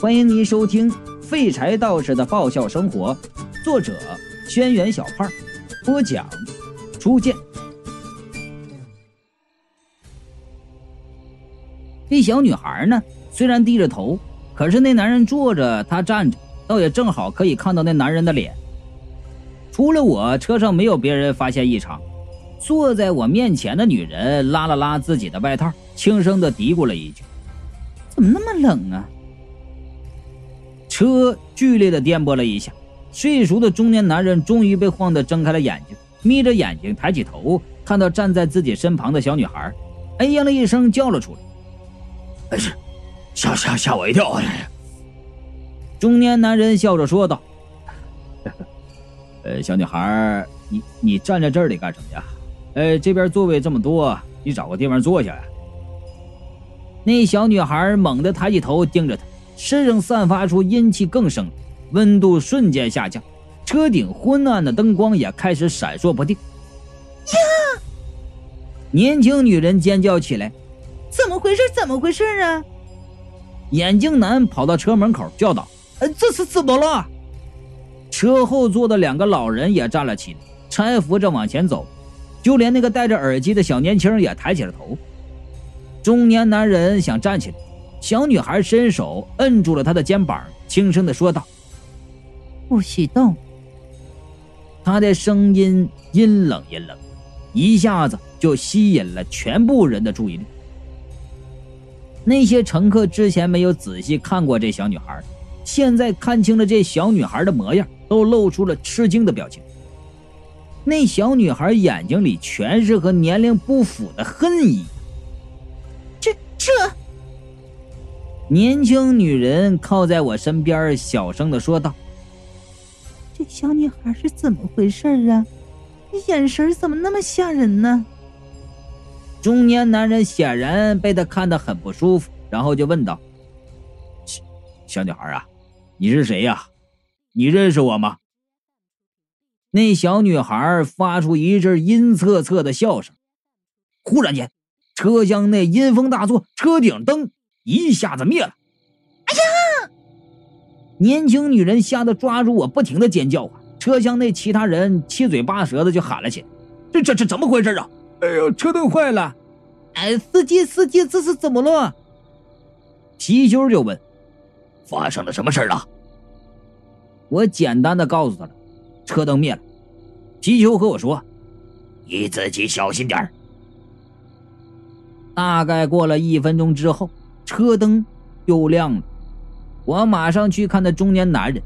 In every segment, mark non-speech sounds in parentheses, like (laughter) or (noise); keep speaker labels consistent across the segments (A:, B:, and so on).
A: 欢迎您收听《废柴道士的爆笑生活》，作者：轩辕小胖，播讲：初见。这小女孩呢，虽然低着头，可是那男人坐着，她站着，倒也正好可以看到那男人的脸。除了我，车上没有别人发现异常。坐在我面前的女人拉了拉自己的外套，轻声的嘀咕了一句：“怎么那么冷啊？”车剧烈的颠簸了一下，睡熟的中年男人终于被晃得睁开了眼睛，眯着眼睛抬起头，看到站在自己身旁的小女孩，哎呀了一声叫了出来：“
B: 哎是，吓吓吓我一跳！”
A: 中年男人笑着说道：“呃，小女孩，你你站在这里干什么呀？呃，这边座位这么多，你找个地方坐下呀。”那小女孩猛地抬起头盯着他。身上散发出阴气更盛，温度瞬间下降，车顶昏暗的灯光也开始闪烁不定。
C: 呀！
A: 年轻女人尖叫起来：“
C: 怎么回事？怎么回事啊？”
A: 眼镜男跑到车门口叫道：“呃，这是怎么了？”车后座的两个老人也站了起来，搀扶着往前走，就连那个戴着耳机的小年轻也抬起了头。中年男人想站起来。小女孩伸手摁住了他的肩膀，轻声的说道：“
C: 不许动。”
A: 他的声音阴冷阴冷，一下子就吸引了全部人的注意力。那些乘客之前没有仔细看过这小女孩，现在看清了这小女孩的模样，都露出了吃惊的表情。那小女孩眼睛里全是和年龄不符的恨意。
C: 这这。
A: 年轻女人靠在我身边，小声的说道：“
C: 这小女孩是怎么回事啊？眼神怎么那么吓人呢？”
A: 中年男人显然被她看得很不舒服，然后就问道：“小小女孩啊，你是谁呀？你认识我吗？”那小女孩发出一阵阴恻恻的笑声。忽然间，车厢内阴风大作，车顶灯。一下子灭了！
C: 哎呀！
A: 年轻女人吓得抓住我，不停的尖叫啊！车厢内其他人七嘴八舌的就喊了起来：“这这这怎么回事啊？哎呦，车灯坏了！
C: 哎，司机司机，这是怎么了？”
A: 貔貅就问：“
B: 发生了什么事了？”
A: 我简单的告诉他了：“车灯灭了。”貔貅和我说：“
B: 你自己小心点
A: 大概过了一分钟之后。车灯又亮了，我马上去看那中年男人，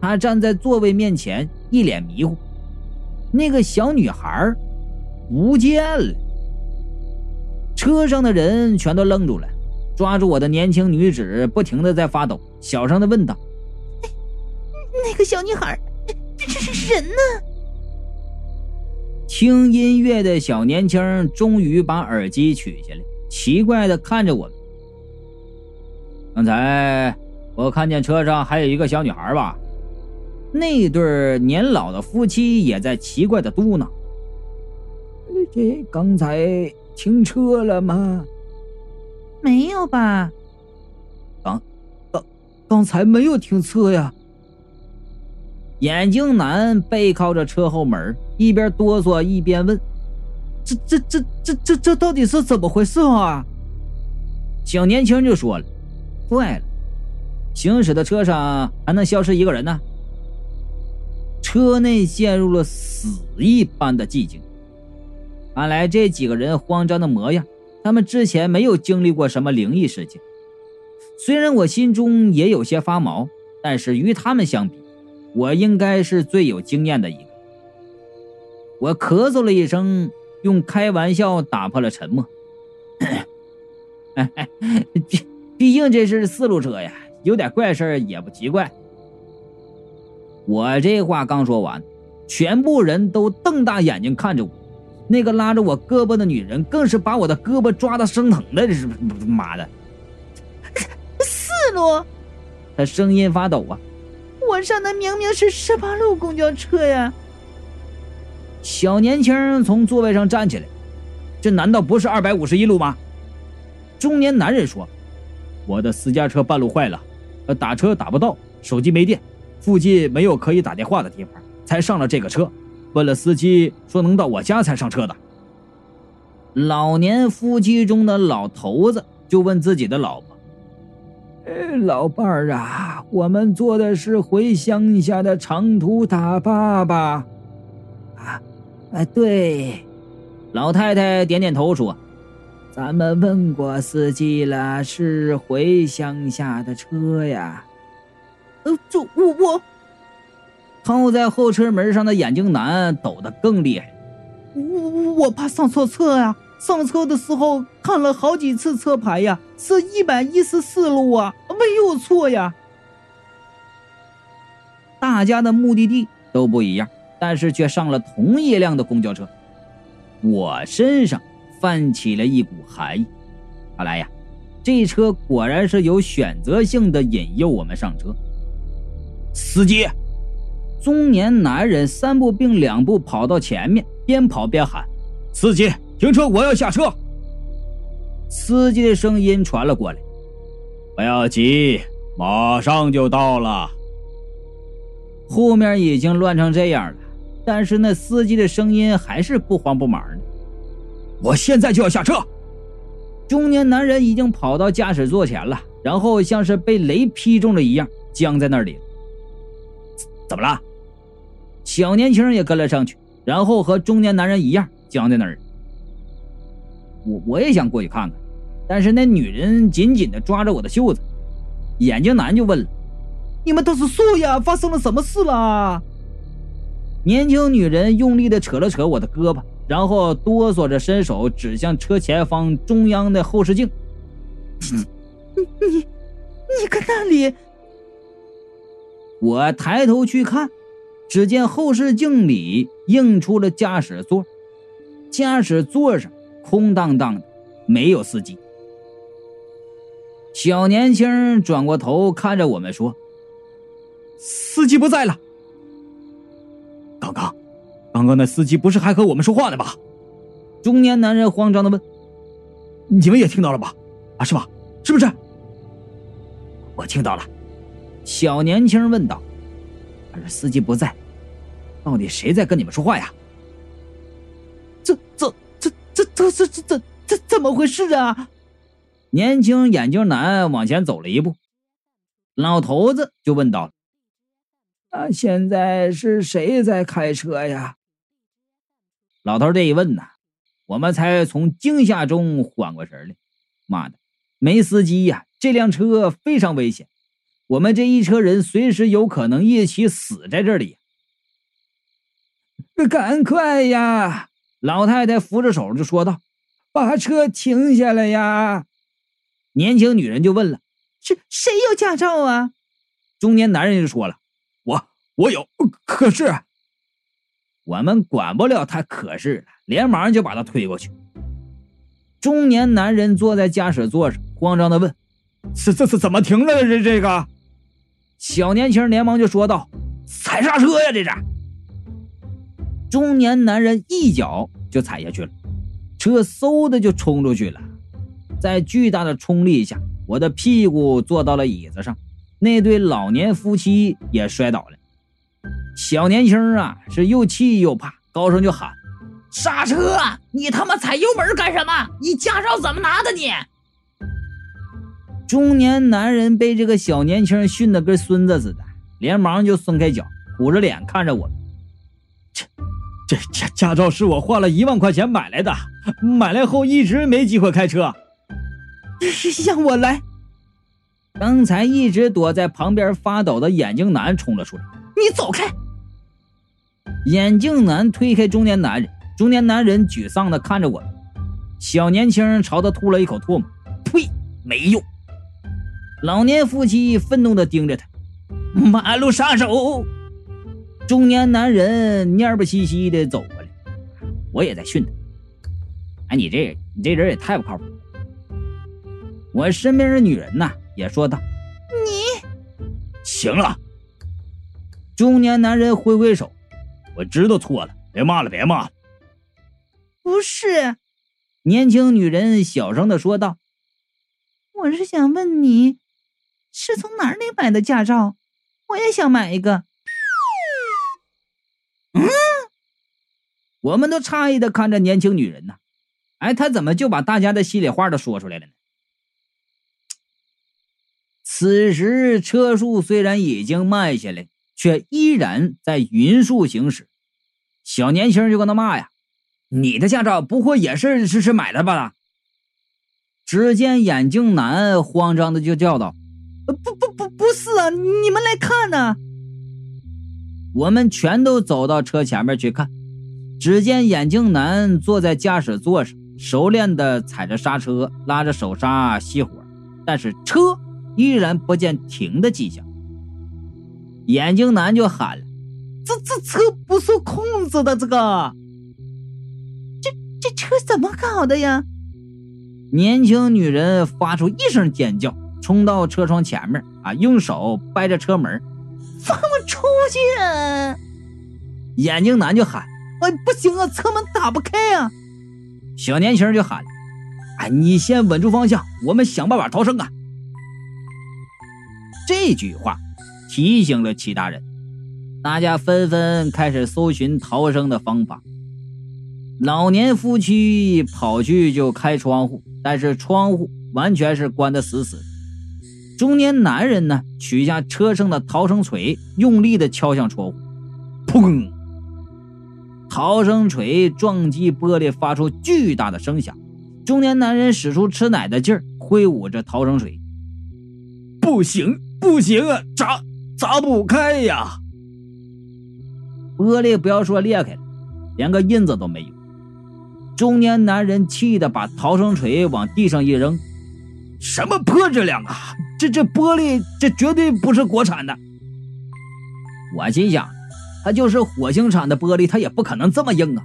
A: 他站在座位面前，一脸迷糊。那个小女孩不见了。车上的人全都愣住了，抓住我的年轻女子不停的在发抖，小声的问道：“
C: 那个小女孩，这这是人呢？”
A: 听音乐的小年轻终于把耳机取下来，奇怪的看着我们。刚才我看见车上还有一个小女孩吧？那对年老的夫妻也在奇怪的嘟囔：“这刚才停车了吗？”“
C: 没有吧？”“
A: 刚刚刚才没有停车呀。”眼镜男背靠着车后门，一边哆嗦一边问：“这这这这这这到底是怎么回事啊？”小年轻就说了。坏了！行驶的车上还能消失一个人呢。车内陷入了死一般的寂静。看来这几个人慌张的模样，他们之前没有经历过什么灵异事件。虽然我心中也有些发毛，但是与他们相比，我应该是最有经验的一个。我咳嗽了一声，用开玩笑打破了沉默。(coughs) 毕竟这是四路车呀，有点怪事也不奇怪。我这话刚说完，全部人都瞪大眼睛看着我。那个拉着我胳膊的女人更是把我的胳膊抓的生疼的，这是 (laughs) 妈的！
C: 四路，
A: 他声音发抖啊！
C: 我上的明明是十八路公交车呀！
A: 小年轻从座位上站起来，这难道不是二百五十一路吗？中年男人说。我的私家车半路坏了，呃，打车打不到，手机没电，附近没有可以打电话的地方，才上了这个车。问了司机，说能到我家才上车的。老年夫妻中的老头子就问自己的老婆：“呃，老伴儿啊，我们坐的是回乡下的长途大巴吧？”
C: 啊，哎，对。
A: 老太太点点头说：“
C: 咱们问过司机了，是回乡下的车呀。”
A: 呃，这我我。靠在后车门上的眼镜男抖得更厉害。
C: 我我我怕上错车呀！上车的时候看了好几次车牌呀，是一百一十四路啊，没有错呀。
A: 大家的目的地都不一样，但是却上了同一辆的公交车。我身上泛起了一股寒意。看来呀，这车果然是有选择性的引诱我们上车。
B: 司机，
A: 中年男人三步并两步跑到前面，边跑边喊：“
B: 司机！”停车！我要下车。
A: 司机的声音传了过来：“
B: 不要急，马上就到了。”
A: 后面已经乱成这样了，但是那司机的声音还是不慌不忙的。
B: 我现在就要下车。
A: 中年男人已经跑到驾驶座前了，然后像是被雷劈中了一样僵在那里。
B: 怎么了？
A: 小年轻也跟了上去，然后和中年男人一样僵在那儿。我我也想过去看看，但是那女人紧紧的抓着我的袖子，眼镜男就问了：“
C: 你们都是素呀？发生了什么事了？”
A: 年轻女人用力的扯了扯我的胳膊，然后哆嗦着伸手指向车前方中央的后视镜：“
C: 你 (laughs) 你你看那里！”
A: 我抬头去看，只见后视镜里映出了驾驶座，驾驶座上。空荡荡的，没有司机。小年轻转过头看着我们说：“
B: 司机不在了。”刚刚，那司机不是还和我们说话呢吗？
A: 中年男人慌张的问：“
B: 你们也听到了吧？啊，是吧？是不是？”
A: 我听到了。小年轻问道：“可是司机不在，到底谁在跟你们说话呀？”
C: 这这。这这这这这这怎么回事啊？
A: 年轻眼镜男往前走了一步，老头子就问道：“
C: 啊，现在是谁在开车呀？”
A: 老头这一问呢，我们才从惊吓中缓过神来。妈的，没司机呀！这辆车非常危险，我们这一车人随时有可能一起死在这里。(laughs)
C: 赶快呀！
A: 老太太扶着手就说道：“
C: 把车停下来呀！”
A: 年轻女人就问了：“
C: 是谁有驾照啊？”
A: 中年男人就说了：“
B: 我我有，可是
A: 我们管不了他可是了，连忙就把他推过去。”中年男人坐在驾驶座上，慌张的问：“
B: 这这这怎么停了？这这个？”
A: 小年轻连忙就说道：“踩刹车呀，这是。”中年男人一脚就踩下去了，车嗖的就冲出去了。在巨大的冲力下，我的屁股坐到了椅子上，那对老年夫妻也摔倒了。小年轻啊，是又气又怕，高声就喊：“
C: 刹车！你他妈踩油门干什么？你驾照怎么拿的？你！”
A: 中年男人被这个小年轻训得跟孙子似的，连忙就松开脚，苦着脸看着我。
B: 这驾驾照是我花了一万块钱买来的，买来后一直没机会开车。
C: 让我来！
A: 刚才一直躲在旁边发抖的眼镜男冲了出来，
C: 你走开！
A: 眼镜男推开中年男人，中年男人沮丧的看着我，小年轻朝他吐了一口唾沫，呸，没用！老年夫妻愤怒的盯着他，
C: 马路杀手！
A: 中年男人蔫不兮兮的走过来，我也在训他。哎，你这你这人也太不靠谱。我身边的女人呐也说道：“
C: 你
B: 行了。”
A: 中年男人挥挥手：“
B: 我知道错了，别骂了，别骂了。”
C: 不是，
A: 年轻女人小声的说道：“
C: 我是想问你，是从哪里买的驾照？我也想买一个。
A: 嗯，我们都诧异的看着年轻女人呢。哎，她怎么就把大家的心里话都说出来了呢？此时车速虽然已经慢下来，却依然在匀速行驶。小年轻就跟他骂呀：“你的驾照不会也是是是买的吧？”只见眼镜男慌张的就叫道：“
C: 不不不，不是啊！你们来看呐！”
A: 我们全都走到车前面去看。只见眼镜男坐在驾驶座上，熟练的踩着刹车，拉着手刹熄火，但是车依然不见停的迹象。眼镜男就喊了：“
C: 这这车不受控制的，这个，这这车怎么搞的呀？”
A: 年轻女人发出一声尖叫，冲到车窗前面，啊，用手掰着车门，
C: 放我出去！
A: 眼镜男就喊：“
C: 哎，不行啊，车门打不开啊！”
A: 小年轻就喊：“哎，你先稳住方向，我们想办法逃生啊！”这句话提醒了其他人，大家纷纷开始搜寻逃生的方法。老年夫妻跑去就开窗户。但是窗户完全是关得死死的。中年男人呢，取下车上的逃生锤，用力的敲向窗户，砰！逃生锤撞击玻璃，发出巨大的声响。中年男人使出吃奶的劲儿，挥舞着逃生锤，
B: 不行，不行啊，砸砸不开呀！
A: 玻璃不要说裂开了，连个印子都没有。中年男人气得把逃生锤往地上一扔：“
B: 什么破质量啊！这这玻璃，这绝对不是国产的。”
A: 我心想，他就是火星产的玻璃，他也不可能这么硬啊！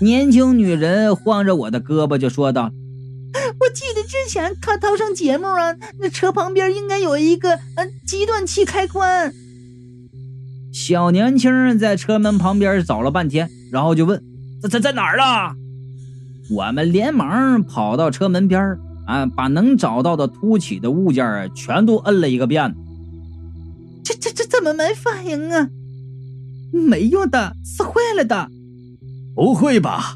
A: 年轻女人晃着我的胳膊就说道：“
C: 我记得之前看逃生节目啊，那车旁边应该有一个呃急断器开关。”
A: 小年轻在车门旁边找了半天，然后就问。在在在哪儿了？我们连忙跑到车门边啊，把能找到的凸起的物件全都摁了一个遍。
C: 这这这怎么没反应啊？没用的，是坏了的。
B: 不会吧？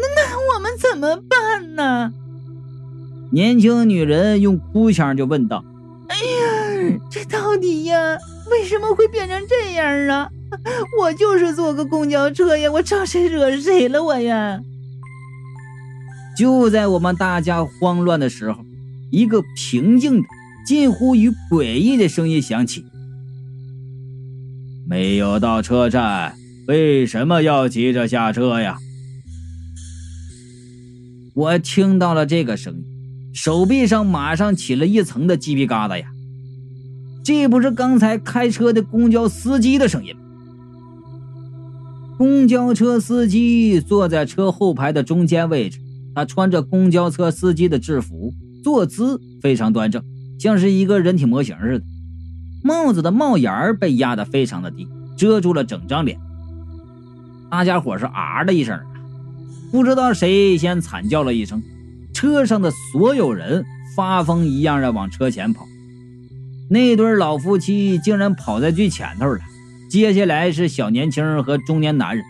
C: 那那我们怎么办呢？
A: 年轻女人用哭腔就问道：“
C: 哎呀，这到底呀，为什么会变成这样啊？”我就是坐个公交车呀，我招谁惹谁了我呀？
A: 就在我们大家慌乱的时候，一个平静的、近乎于诡异的声音响起：“
B: 没有到车站，为什么要急着下车呀？”
A: 我听到了这个声音，手臂上马上起了一层的鸡皮疙瘩呀！这不是刚才开车的公交司机的声音吗？公交车司机坐在车后排的中间位置，他穿着公交车司机的制服，坐姿非常端正，像是一个人体模型似的。帽子的帽檐被压得非常的低，遮住了整张脸。大家伙是啊的一声，不知道谁先惨叫了一声，车上的所有人发疯一样的往车前跑。那对老夫妻竟然跑在最前头了。接下来是小年轻和中年男人。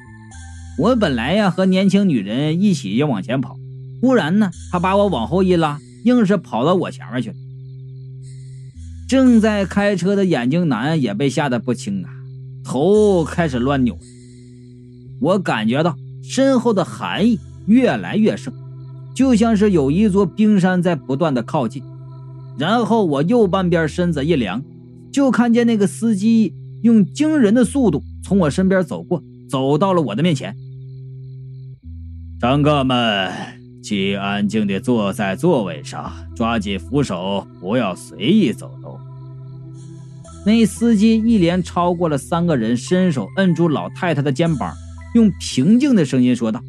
A: 我本来呀和年轻女人一起要往前跑，忽然呢，他把我往后一拉，硬是跑到我前面去了。正在开车的眼镜男也被吓得不轻啊，头开始乱扭。我感觉到身后的寒意越来越盛，就像是有一座冰山在不断的靠近。然后我右半边身子一凉，就看见那个司机。用惊人的速度从我身边走过，走到了我的面前。
B: 乘客们，请安静地坐在座位上，抓紧扶手，不要随意走动。
A: 那司机一连超过了三个人，伸手摁住老太太的肩膀，用平静的声音说道：“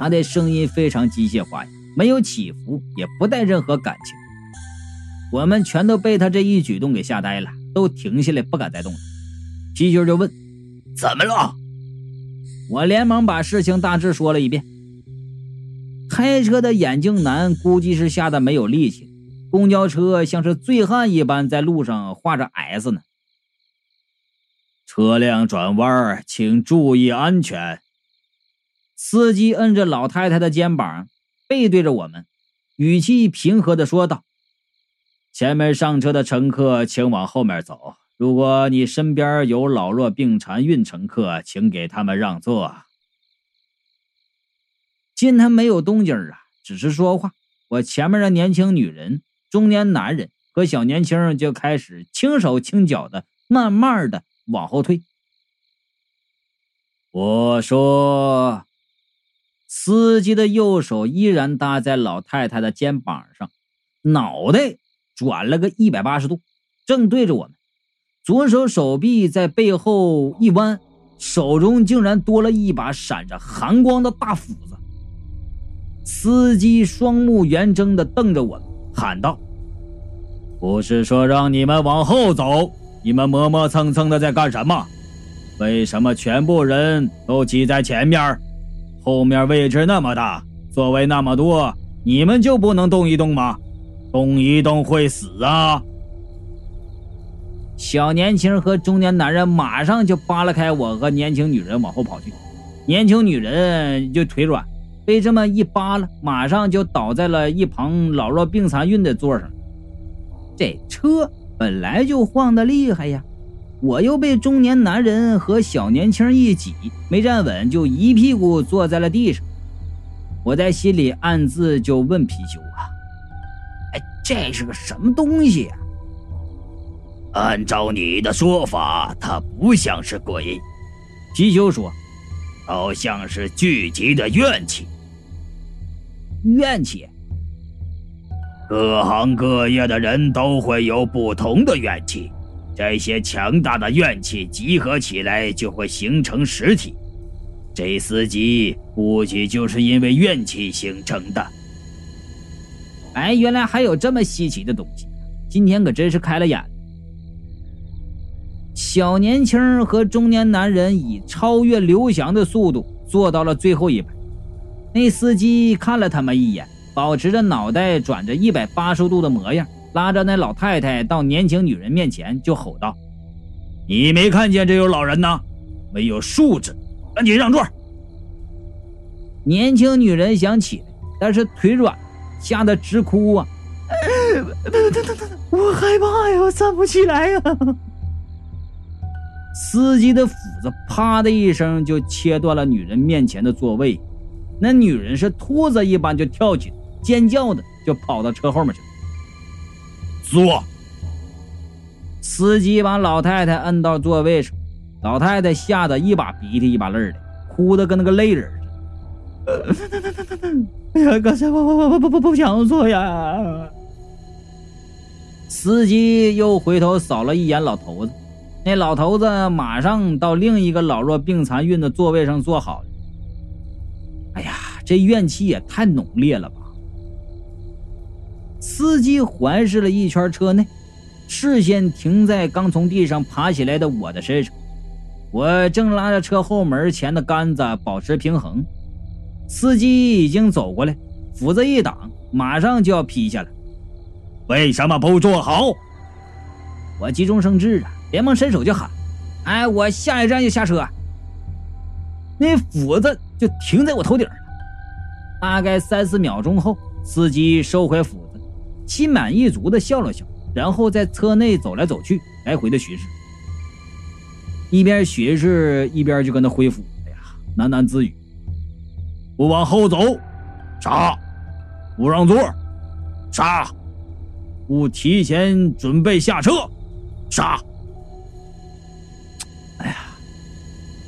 A: 他的声音非常机械化，没有起伏，也不带任何感情。”我们全都被他这一举动给吓呆了。都停下来，不敢再动了。皮球就问：“
B: 怎么了？”
A: 我连忙把事情大致说了一遍。开车的眼镜男估计是吓得没有力气，公交车像是醉汉一般在路上画着 S 呢。
B: 车辆转弯，请注意安全。
A: 司机摁着老太太的肩膀，背对着我们，语气平和的说道：“前面上车的乘客，请往后面走。如果你身边有老弱病残孕乘客，请给他们让座。”见他没有动静啊，只是说话，我前面的年轻女人、中年男人和小年轻就开始轻手轻脚的，慢慢的。往后退。
B: 我说，
A: 司机的右手依然搭在老太太的肩膀上，脑袋转了个一百八十度，正对着我们。左手手臂在背后一弯，手中竟然多了一把闪着寒光的大斧子。司机双目圆睁的瞪着我们，喊道：“
B: 不是说让你们往后走？”你们磨磨蹭蹭的在干什么？为什么全部人都挤在前面？后面位置那么大，座位那么多，你们就不能动一动吗？动一动会死啊！
A: 小年轻和中年男人马上就扒拉开我和年轻女人往后跑去，年轻女人就腿软，被这么一扒拉，马上就倒在了一旁老弱病残孕的座上。这车。本来就晃得厉害呀，我又被中年男人和小年轻一挤，没站稳就一屁股坐在了地上。我在心里暗自就问貔貅啊：“哎，这是个什么东西呀？”
D: 按照你的说法，它不像是鬼。
A: 貔貅说：“
D: 好像是聚集的怨气。
A: 怨气。”
D: 各行各业的人都会有不同的怨气，这些强大的怨气集合起来就会形成实体。这司机估计就是因为怨气形成的。
A: 哎，原来还有这么稀奇的东西，今天可真是开了眼。小年轻和中年男人以超越刘翔的速度坐到了最后一排，那司机看了他们一眼。保持着脑袋转着一百八十度的模样，拉着那老太太到年轻女人面前，就吼道：“
B: 你没看见这有老人呢？没有素质，赶紧让座！”
A: 年轻女人想起来，但是腿软，吓得直哭啊！
C: 等等等等，我害怕呀，我站不起来呀！
A: 司机的斧子啪的一声就切断了女人面前的座位，那女人是兔子一般就跳起来。尖叫的就跑到车后面去了。
B: 坐。
A: 司机把老太太摁到座位上，老太太吓得一把鼻涕一把泪的，哭的跟那个泪人似
C: 的。哎呀，刚才我我我不不不想坐呀。
A: 司机又回头扫了一眼老头子，那老头子马上到另一个老弱病残孕的座位上坐好了。哎呀，这怨气也太浓烈了吧！司机环视了一圈车内，视线停在刚从地上爬起来的我的身上。我正拉着车后门前的杆子保持平衡，司机已经走过来，斧子一挡，马上就要劈下来。
B: 为什么不做好？
A: 我急中生智啊，连忙伸手就喊：“哎，我下一站就下车。”那斧子就停在我头顶了。大概三四秒钟后，司机收回斧。心满意足的笑了笑，然后在车内走来走去，来回的巡视，一边巡视一边就跟他恢复。哎呀，喃喃自语：“
B: 不往后走，杀；不让座，杀；不提前准备下车，杀。”
A: 哎呀，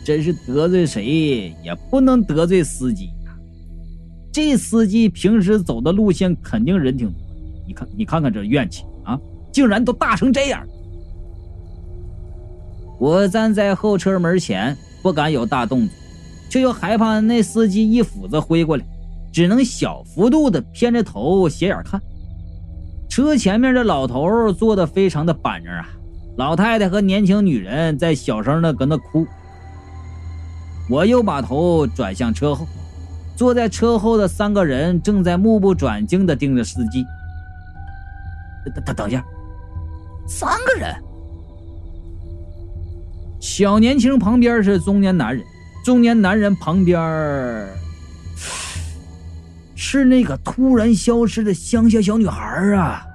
A: 真是得罪谁也不能得罪司机呀！这司机平时走的路线肯定人挺多。你看，你看看这怨气啊，竟然都大成这样！我站在后车门前，不敢有大动作，却又害怕那司机一斧子挥过来，只能小幅度的偏着头斜眼看。车前面的老头坐的非常的板正啊，老太太和年轻女人在小声的搁那哭。我又把头转向车后，坐在车后的三个人正在目不转睛的盯着司机。等等等一下，三个人。小年轻旁边是中年男人，中年男人旁边 (sighs) 是那个突然消失的乡下小女孩啊。